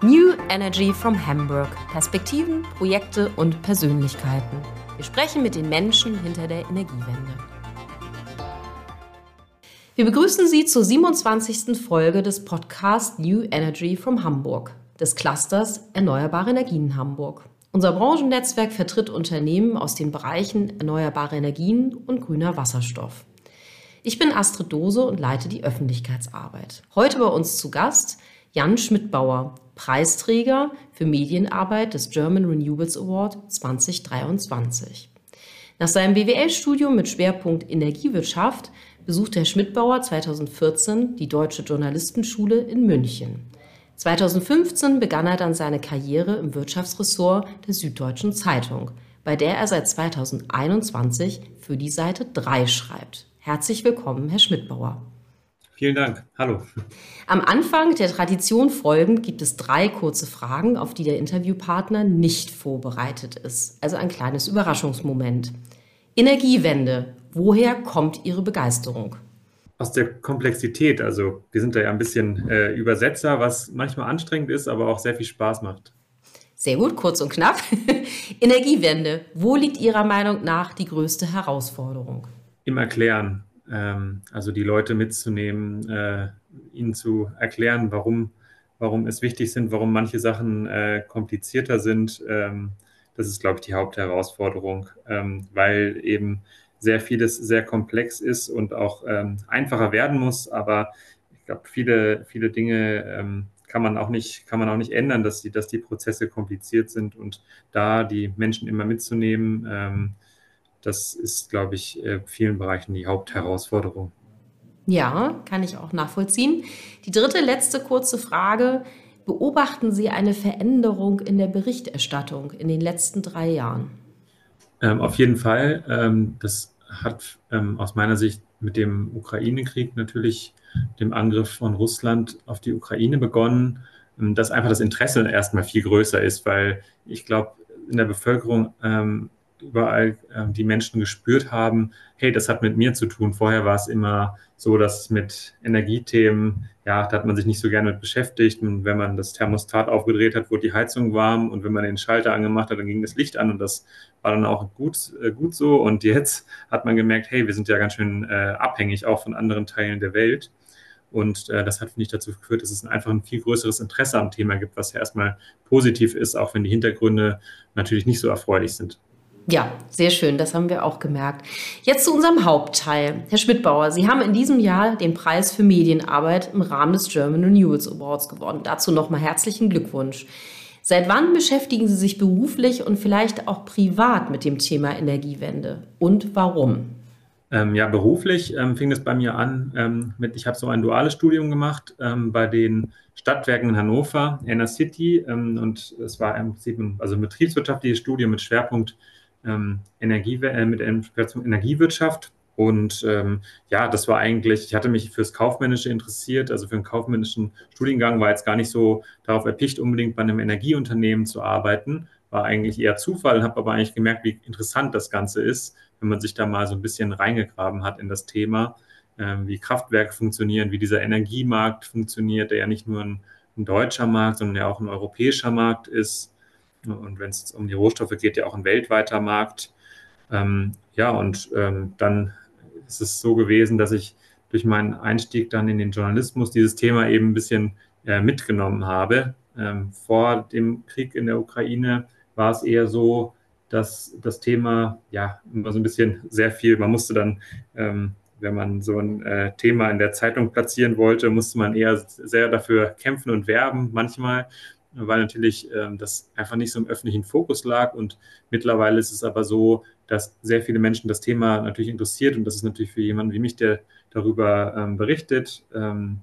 New Energy from Hamburg. Perspektiven, Projekte und Persönlichkeiten. Wir sprechen mit den Menschen hinter der Energiewende. Wir begrüßen Sie zur 27. Folge des Podcasts New Energy from Hamburg, des Clusters Erneuerbare Energien Hamburg. Unser Branchennetzwerk vertritt Unternehmen aus den Bereichen erneuerbare Energien und grüner Wasserstoff. Ich bin Astrid Dose und leite die Öffentlichkeitsarbeit. Heute bei uns zu Gast Jan Schmidbauer, Preisträger für Medienarbeit des German Renewables Award 2023. Nach seinem BWL-Studium mit Schwerpunkt Energiewirtschaft besuchte Herr Schmidbauer 2014 die Deutsche Journalistenschule in München. 2015 begann er dann seine Karriere im Wirtschaftsressort der Süddeutschen Zeitung, bei der er seit 2021 für die Seite 3 schreibt. Herzlich willkommen, Herr Schmidbauer. Vielen Dank. Hallo. Am Anfang der Tradition folgend gibt es drei kurze Fragen, auf die der Interviewpartner nicht vorbereitet ist. Also ein kleines Überraschungsmoment. Energiewende. Woher kommt Ihre Begeisterung? Aus der Komplexität. Also wir sind da ja ein bisschen äh, Übersetzer, was manchmal anstrengend ist, aber auch sehr viel Spaß macht. Sehr gut, kurz und knapp. Energiewende. Wo liegt Ihrer Meinung nach die größte Herausforderung? Im Erklären. Ähm, also die Leute mitzunehmen, äh, ihnen zu erklären, warum, warum es wichtig sind, warum manche Sachen äh, komplizierter sind. Ähm, das ist, glaube ich, die Hauptherausforderung, ähm, weil eben sehr vieles sehr komplex ist und auch ähm, einfacher werden muss. Aber ich glaube, viele, viele Dinge ähm, kann man auch nicht, kann man auch nicht ändern, dass die, dass die Prozesse kompliziert sind und da die Menschen immer mitzunehmen, ähm, das ist, glaube ich, in äh, vielen Bereichen die Hauptherausforderung. Ja, kann ich auch nachvollziehen. Die dritte, letzte kurze Frage. Beobachten Sie eine Veränderung in der Berichterstattung in den letzten drei Jahren? Ähm, auf jeden Fall. Ähm, das hat ähm, aus meiner Sicht mit dem Ukraine-Krieg natürlich, dem Angriff von Russland auf die Ukraine begonnen, ähm, dass einfach das Interesse erstmal viel größer ist, weil ich glaube, in der Bevölkerung ähm, überall äh, die Menschen gespürt haben, hey, das hat mit mir zu tun. Vorher war es immer so, dass mit Energiethemen, ja, da hat man sich nicht so gerne mit beschäftigt. Und wenn man das Thermostat aufgedreht hat, wurde die Heizung warm und wenn man den Schalter angemacht hat, dann ging das Licht an und das war dann auch gut, äh, gut so. Und jetzt hat man gemerkt, hey, wir sind ja ganz schön äh, abhängig auch von anderen Teilen der Welt. Und äh, das hat, finde ich, dazu geführt, dass es einfach ein viel größeres Interesse am Thema gibt, was ja erstmal positiv ist, auch wenn die Hintergründe natürlich nicht so erfreulich sind. Ja, sehr schön, das haben wir auch gemerkt. Jetzt zu unserem Hauptteil. Herr Schmidbauer, Sie haben in diesem Jahr den Preis für Medienarbeit im Rahmen des German Renewals Awards gewonnen. Dazu nochmal herzlichen Glückwunsch. Seit wann beschäftigen Sie sich beruflich und vielleicht auch privat mit dem Thema Energiewende und warum? Ähm, ja, beruflich ähm, fing es bei mir an ähm, mit, ich habe so ein duales Studium gemacht ähm, bei den Stadtwerken in Hannover, Inner City, ähm, und es war im Prinzip ein, also ein betriebswirtschaftliches Studium mit Schwerpunkt ähm, Energie, äh, mit Energiewirtschaft. Und ähm, ja, das war eigentlich, ich hatte mich fürs Kaufmännische interessiert, also für einen kaufmännischen Studiengang, war jetzt gar nicht so darauf erpicht, unbedingt bei einem Energieunternehmen zu arbeiten, war eigentlich eher Zufall, habe aber eigentlich gemerkt, wie interessant das Ganze ist, wenn man sich da mal so ein bisschen reingegraben hat in das Thema, äh, wie Kraftwerke funktionieren, wie dieser Energiemarkt funktioniert, der ja nicht nur ein, ein deutscher Markt, sondern ja auch ein europäischer Markt ist. Und wenn es um die Rohstoffe geht, ja auch ein weltweiter Markt. Ähm, ja, und ähm, dann ist es so gewesen, dass ich durch meinen Einstieg dann in den Journalismus dieses Thema eben ein bisschen äh, mitgenommen habe. Ähm, vor dem Krieg in der Ukraine war es eher so, dass das Thema ja immer so ein bisschen sehr viel, man musste dann, ähm, wenn man so ein äh, Thema in der Zeitung platzieren wollte, musste man eher sehr dafür kämpfen und werben manchmal weil natürlich ähm, das einfach nicht so im öffentlichen Fokus lag. Und mittlerweile ist es aber so, dass sehr viele Menschen das Thema natürlich interessiert. Und das ist natürlich für jemanden wie mich, der darüber ähm, berichtet, ähm,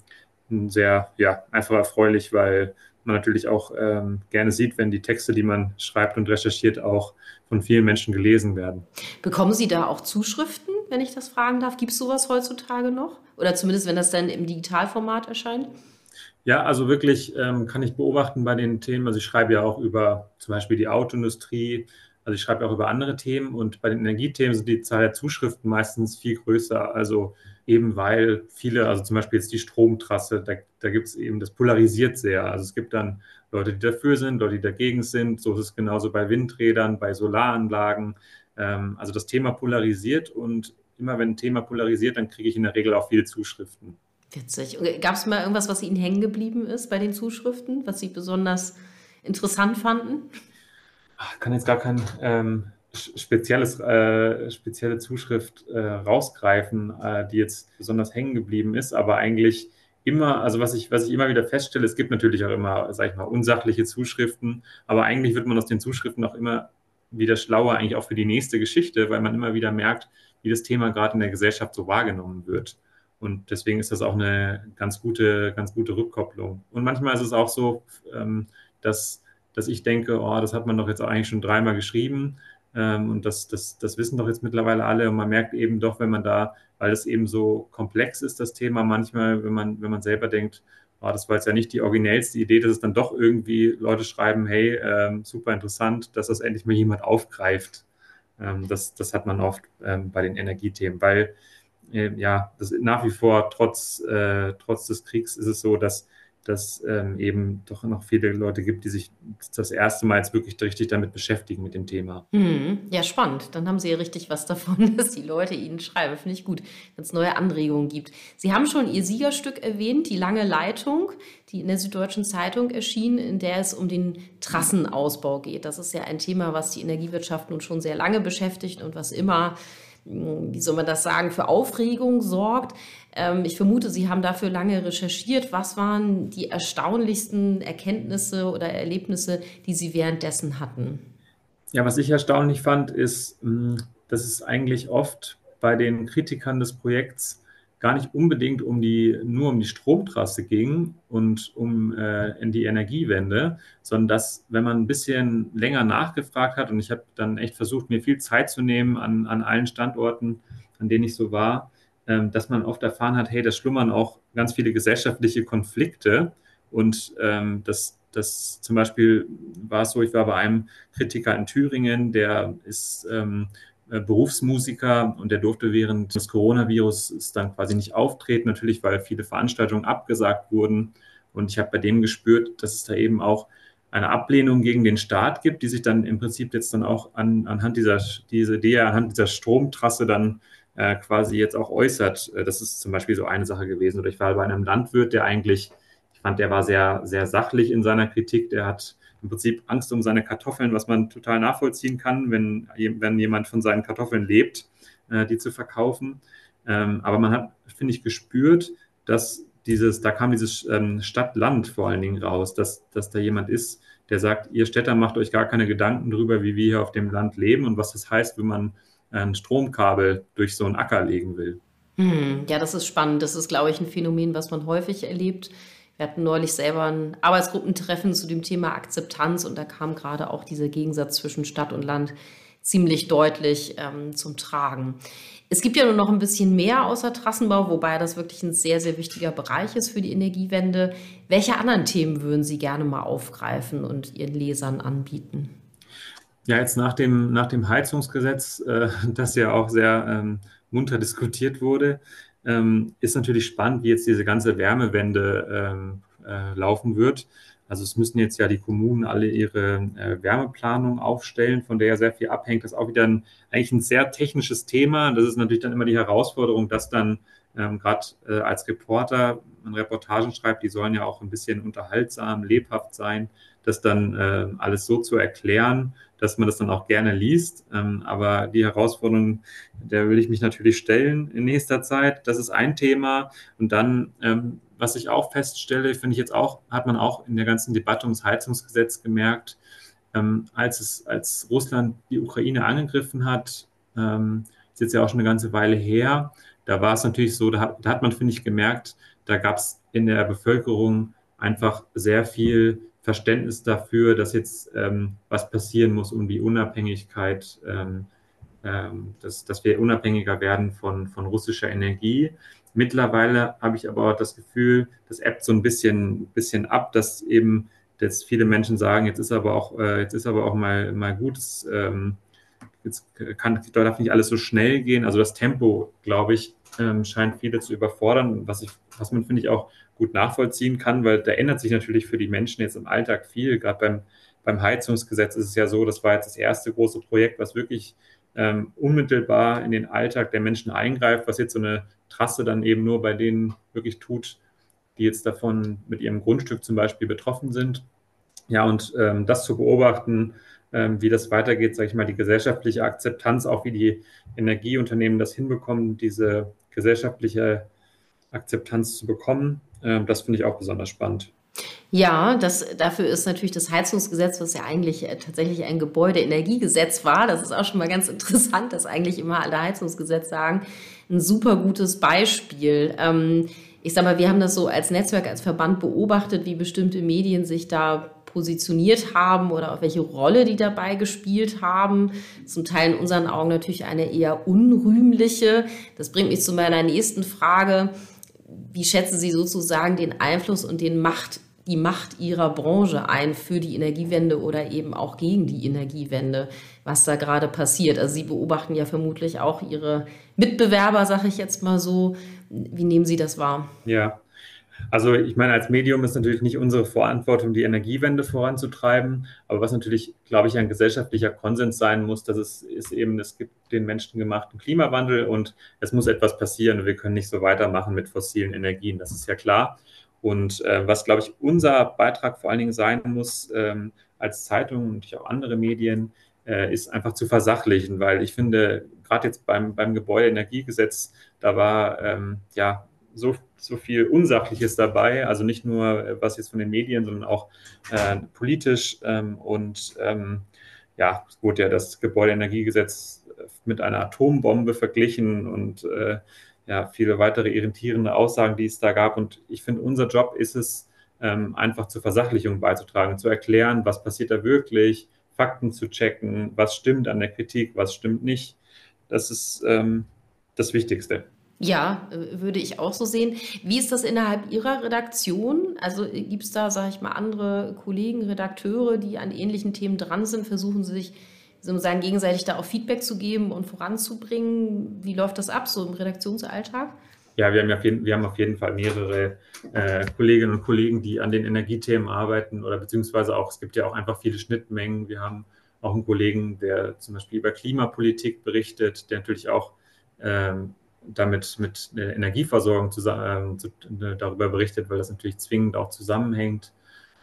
sehr ja, einfach erfreulich, weil man natürlich auch ähm, gerne sieht, wenn die Texte, die man schreibt und recherchiert, auch von vielen Menschen gelesen werden. Bekommen Sie da auch Zuschriften, wenn ich das fragen darf? Gibt es sowas heutzutage noch? Oder zumindest, wenn das dann im Digitalformat erscheint? Ja, also wirklich ähm, kann ich beobachten bei den Themen. Also ich schreibe ja auch über zum Beispiel die Autoindustrie, also ich schreibe auch über andere Themen und bei den Energiethemen sind die Zahl der Zuschriften meistens viel größer. Also eben weil viele, also zum Beispiel jetzt die Stromtrasse, da, da gibt es eben, das polarisiert sehr. Also es gibt dann Leute, die dafür sind, Leute, die dagegen sind. So ist es genauso bei Windrädern, bei Solaranlagen. Ähm, also das Thema polarisiert und immer wenn ein Thema polarisiert, dann kriege ich in der Regel auch viele Zuschriften. Witzig. Gab es mal irgendwas, was Ihnen hängen geblieben ist bei den Zuschriften, was Sie besonders interessant fanden? Ich kann jetzt gar kein ähm, spezielles, äh, spezielle Zuschrift äh, rausgreifen, äh, die jetzt besonders hängen geblieben ist, aber eigentlich immer, also was ich, was ich immer wieder feststelle, es gibt natürlich auch immer, sag ich mal, unsachliche Zuschriften, aber eigentlich wird man aus den Zuschriften auch immer wieder schlauer, eigentlich auch für die nächste Geschichte, weil man immer wieder merkt, wie das Thema gerade in der Gesellschaft so wahrgenommen wird. Und deswegen ist das auch eine ganz gute, ganz gute Rückkopplung. Und manchmal ist es auch so, ähm, dass, dass ich denke, oh, das hat man doch jetzt eigentlich schon dreimal geschrieben. Ähm, und das, das, das wissen doch jetzt mittlerweile alle. Und man merkt eben doch, wenn man da, weil es eben so komplex ist, das Thema, manchmal, wenn man, wenn man selber denkt, oh, das war jetzt ja nicht die originellste Idee, dass es dann doch irgendwie Leute schreiben, hey, ähm, super interessant, dass das endlich mal jemand aufgreift. Das, das hat man oft bei den Energiethemen, weil ja, das nach wie vor trotz, äh, trotz des Kriegs ist es so, dass dass ähm, eben doch noch viele Leute gibt, die sich das erste Mal jetzt wirklich richtig damit beschäftigen mit dem Thema. Hm, ja, spannend. Dann haben Sie ja richtig was davon, dass die Leute Ihnen schreiben. Finde ich gut, wenn es neue Anregungen gibt. Sie haben schon Ihr Siegerstück erwähnt, die lange Leitung, die in der Süddeutschen Zeitung erschien, in der es um den Trassenausbau geht. Das ist ja ein Thema, was die Energiewirtschaft nun schon sehr lange beschäftigt und was immer wie soll man das sagen, für Aufregung sorgt. Ähm, ich vermute, Sie haben dafür lange recherchiert. Was waren die erstaunlichsten Erkenntnisse oder Erlebnisse, die Sie währenddessen hatten? Ja, was ich erstaunlich fand, ist, hm, dass es eigentlich oft bei den Kritikern des Projekts gar nicht unbedingt um die, nur um die Stromtrasse ging und um äh, die Energiewende, sondern dass, wenn man ein bisschen länger nachgefragt hat, und ich habe dann echt versucht, mir viel Zeit zu nehmen an, an allen Standorten, an denen ich so war, ähm, dass man oft erfahren hat, hey, da schlummern auch ganz viele gesellschaftliche Konflikte. Und ähm, das das zum Beispiel war es so, ich war bei einem Kritiker in Thüringen, der ist ähm, äh, Berufsmusiker und der durfte während des Coronavirus dann quasi nicht auftreten, natürlich, weil viele Veranstaltungen abgesagt wurden. Und ich habe bei dem gespürt, dass es da eben auch eine Ablehnung gegen den Staat gibt, die sich dann im Prinzip jetzt dann auch an, anhand dieser, diese Idee, anhand dieser Stromtrasse dann äh, quasi jetzt auch äußert. Äh, das ist zum Beispiel so eine Sache gewesen. Oder ich war bei einem Landwirt, der eigentlich, ich fand, der war sehr, sehr sachlich in seiner Kritik. Der hat im Prinzip Angst um seine Kartoffeln, was man total nachvollziehen kann, wenn, wenn jemand von seinen Kartoffeln lebt, äh, die zu verkaufen. Ähm, aber man hat, finde ich, gespürt, dass dieses, da kam dieses ähm, Stadt-Land vor allen Dingen raus, dass, dass da jemand ist, der sagt, ihr Städter macht euch gar keine Gedanken darüber, wie wir hier auf dem Land leben und was das heißt, wenn man ein Stromkabel durch so einen Acker legen will. Hm, ja, das ist spannend. Das ist, glaube ich, ein Phänomen, was man häufig erlebt. Wir hatten neulich selber ein Arbeitsgruppentreffen zu dem Thema Akzeptanz und da kam gerade auch dieser Gegensatz zwischen Stadt und Land ziemlich deutlich ähm, zum Tragen. Es gibt ja nur noch ein bisschen mehr außer Trassenbau, wobei das wirklich ein sehr, sehr wichtiger Bereich ist für die Energiewende. Welche anderen Themen würden Sie gerne mal aufgreifen und Ihren Lesern anbieten? Ja, jetzt nach dem, nach dem Heizungsgesetz, äh, das ja auch sehr ähm, munter diskutiert wurde, ähm, ist natürlich spannend, wie jetzt diese ganze Wärmewende ähm, äh, laufen wird. Also es müssen jetzt ja die Kommunen alle ihre äh, Wärmeplanung aufstellen, von der ja sehr viel abhängt. Das ist auch wieder ein, eigentlich ein sehr technisches Thema. Das ist natürlich dann immer die Herausforderung, dass dann ähm, gerade äh, als Reporter man Reportagen schreibt, die sollen ja auch ein bisschen unterhaltsam, lebhaft sein, das dann äh, alles so zu erklären, dass man das dann auch gerne liest. Ähm, aber die Herausforderung, der will ich mich natürlich stellen in nächster Zeit. Das ist ein Thema. Und dann, ähm, was ich auch feststelle, finde ich jetzt auch, hat man auch in der ganzen Debatte ums Heizungsgesetz gemerkt, ähm, als es, als Russland die Ukraine angegriffen hat, ähm, ist jetzt ja auch schon eine ganze Weile her, da war es natürlich so, da hat, da hat man, finde ich, gemerkt, da gab es in der Bevölkerung einfach sehr viel Verständnis dafür, dass jetzt ähm, was passieren muss, um die Unabhängigkeit, ähm, ähm, dass, dass wir unabhängiger werden von, von russischer Energie. Mittlerweile habe ich aber auch das Gefühl, das ebbt so ein bisschen, bisschen ab, dass eben dass viele Menschen sagen, jetzt ist aber auch, äh, jetzt ist aber auch mal, mal gut, es, ähm, jetzt kann, darf nicht alles so schnell gehen. Also das Tempo, glaube ich, ähm, scheint viele zu überfordern, was, ich, was man, finde ich, auch gut nachvollziehen kann, weil da ändert sich natürlich für die Menschen jetzt im Alltag viel. Gerade beim, beim Heizungsgesetz ist es ja so, das war jetzt das erste große Projekt, was wirklich ähm, unmittelbar in den Alltag der Menschen eingreift, was jetzt so eine Trasse dann eben nur bei denen wirklich tut, die jetzt davon mit ihrem Grundstück zum Beispiel betroffen sind. Ja, und ähm, das zu beobachten, ähm, wie das weitergeht, sage ich mal, die gesellschaftliche Akzeptanz, auch wie die Energieunternehmen das hinbekommen, diese gesellschaftliche Akzeptanz zu bekommen, äh, das finde ich auch besonders spannend. Ja, das, dafür ist natürlich das Heizungsgesetz, was ja eigentlich äh, tatsächlich ein Gebäudeenergiegesetz war, das ist auch schon mal ganz interessant, dass eigentlich immer alle Heizungsgesetze sagen, ein super gutes Beispiel. Ähm, ich sag mal, wir haben das so als Netzwerk, als Verband beobachtet, wie bestimmte Medien sich da positioniert haben oder auf welche Rolle die dabei gespielt haben. Zum Teil in unseren Augen natürlich eine eher unrühmliche. Das bringt mich zu meiner nächsten Frage. Wie schätzen Sie sozusagen den Einfluss und den Macht, die Macht Ihrer Branche ein für die Energiewende oder eben auch gegen die Energiewende, was da gerade passiert? Also Sie beobachten ja vermutlich auch Ihre Mitbewerber, sage ich jetzt mal so. Wie nehmen Sie das wahr? Ja, also ich meine, als Medium ist natürlich nicht unsere Verantwortung, die Energiewende voranzutreiben, aber was natürlich, glaube ich, ein gesellschaftlicher Konsens sein muss, dass es ist eben, es gibt den menschengemachten Klimawandel und es muss etwas passieren und wir können nicht so weitermachen mit fossilen Energien, das ist ja klar. Und äh, was, glaube ich, unser Beitrag vor allen Dingen sein muss, ähm, als Zeitung und auch andere Medien, äh, ist einfach zu versachlichen, weil ich finde, gerade jetzt beim, beim Gebäudeenergiegesetz, da war ähm, ja so, so viel Unsachliches dabei, also nicht nur äh, was jetzt von den Medien, sondern auch äh, politisch. Ähm, und ähm, ja, es wurde ja das Gebäudeenergiegesetz mit einer Atombombe verglichen und äh, ja, viele weitere irritierende Aussagen, die es da gab. Und ich finde, unser Job ist es, ähm, einfach zur Versachlichung beizutragen, zu erklären, was passiert da wirklich, Fakten zu checken, was stimmt an der Kritik, was stimmt nicht. Das ist ähm, das Wichtigste. Ja, äh, würde ich auch so sehen. Wie ist das innerhalb Ihrer Redaktion? Also äh, gibt es da, sage ich mal, andere Kollegen, Redakteure, die an ähnlichen Themen dran sind? Versuchen Sie sich sozusagen gegenseitig da auch Feedback zu geben und voranzubringen? Wie läuft das ab, so im Redaktionsalltag? Ja, wir haben, auf, jeden, wir haben auf jeden Fall mehrere äh, Kolleginnen und Kollegen, die an den Energiethemen arbeiten oder beziehungsweise auch, es gibt ja auch einfach viele Schnittmengen. Wir haben auch einen Kollegen, der zum Beispiel über Klimapolitik berichtet, der natürlich auch ähm, damit mit der Energieversorgung zusammen, äh, darüber berichtet, weil das natürlich zwingend auch zusammenhängt.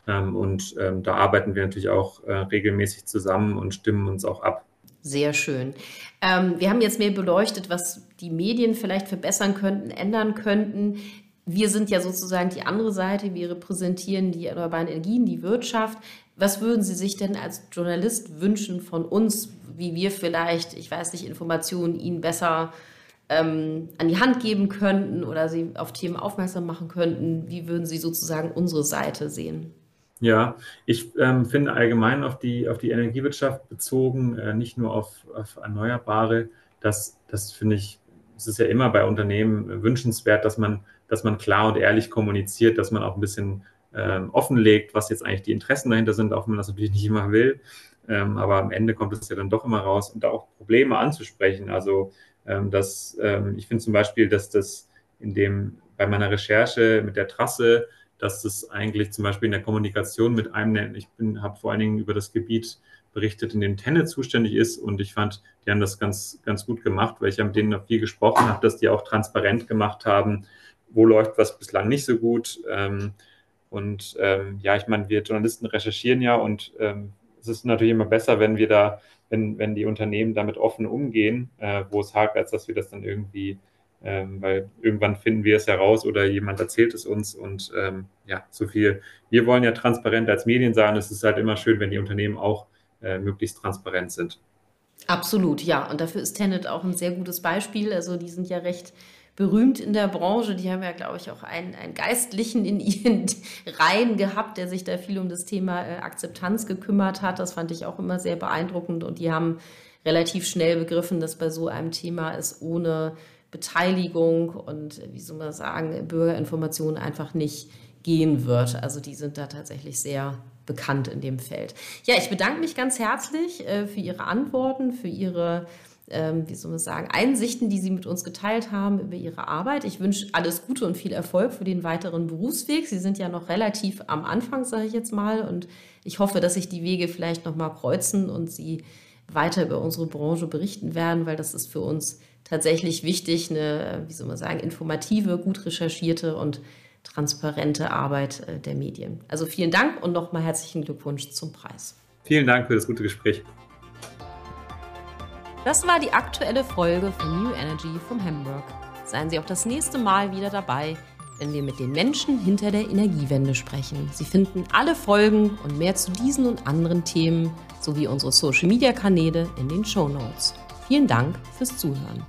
Ähm, und ähm, da arbeiten wir natürlich auch äh, regelmäßig zusammen und stimmen uns auch ab. Sehr schön. Ähm, wir haben jetzt mehr beleuchtet, was die Medien vielleicht verbessern könnten, ändern könnten. Wir sind ja sozusagen die andere Seite. Wir repräsentieren die erneuerbaren Energien, die Wirtschaft. Was würden Sie sich denn als Journalist wünschen von uns, wie wir vielleicht, ich weiß nicht, Informationen Ihnen besser ähm, an die Hand geben könnten oder Sie auf Themen aufmerksam machen könnten? Wie würden Sie sozusagen unsere Seite sehen? Ja, ich ähm, finde allgemein auf die, auf die Energiewirtschaft bezogen, äh, nicht nur auf, auf Erneuerbare, das, das finde ich, es ist ja immer bei Unternehmen wünschenswert, dass man, dass man klar und ehrlich kommuniziert, dass man auch ein bisschen ähm, offenlegt, was jetzt eigentlich die Interessen dahinter sind, auch wenn man das natürlich nicht immer will. Ähm, aber am Ende kommt es ja dann doch immer raus und da auch Probleme anzusprechen. Also ähm, dass, ähm, ich finde zum Beispiel, dass das in dem, bei meiner Recherche mit der Trasse, dass das eigentlich zum Beispiel in der Kommunikation mit einem, ich habe vor allen Dingen über das Gebiet berichtet, in dem Tenne zuständig ist und ich fand, die haben das ganz, ganz gut gemacht, weil ich mit denen noch viel gesprochen habe, dass die auch transparent gemacht haben, wo läuft was bislang nicht so gut. Ähm, und ähm, ja, ich meine, wir Journalisten recherchieren ja und ähm, es ist natürlich immer besser, wenn wir da wenn, wenn die Unternehmen damit offen umgehen, äh, wo es hakt, als dass wir das dann irgendwie, ähm, weil irgendwann finden wir es heraus oder jemand erzählt es uns und ähm, ja, so viel. Wir wollen ja transparent als Medien sagen, es ist halt immer schön, wenn die Unternehmen auch äh, möglichst transparent sind. Absolut, ja. Und dafür ist Tenet auch ein sehr gutes Beispiel. Also die sind ja recht berühmt in der Branche. Die haben ja, glaube ich, auch einen, einen Geistlichen in ihren Reihen gehabt, der sich da viel um das Thema äh, Akzeptanz gekümmert hat. Das fand ich auch immer sehr beeindruckend. Und die haben relativ schnell begriffen, dass bei so einem Thema es ohne Beteiligung und, wie soll man sagen, Bürgerinformation einfach nicht gehen wird. Also die sind da tatsächlich sehr bekannt in dem Feld. Ja, ich bedanke mich ganz herzlich äh, für Ihre Antworten, für Ihre ähm, wie soll man sagen, Einsichten, die Sie mit uns geteilt haben über Ihre Arbeit. Ich wünsche alles Gute und viel Erfolg für den weiteren Berufsweg. Sie sind ja noch relativ am Anfang, sage ich jetzt mal, und ich hoffe, dass sich die Wege vielleicht noch mal kreuzen und Sie weiter über unsere Branche berichten werden, weil das ist für uns tatsächlich wichtig, eine, wie soll man sagen, informative, gut recherchierte und transparente Arbeit äh, der Medien. Also vielen Dank und nochmal herzlichen Glückwunsch zum Preis. Vielen Dank für das gute Gespräch. Das war die aktuelle Folge von New Energy vom Hamburg. Seien Sie auch das nächste Mal wieder dabei, wenn wir mit den Menschen hinter der Energiewende sprechen. Sie finden alle Folgen und mehr zu diesen und anderen Themen sowie unsere Social-Media-Kanäle in den Show Notes. Vielen Dank fürs Zuhören.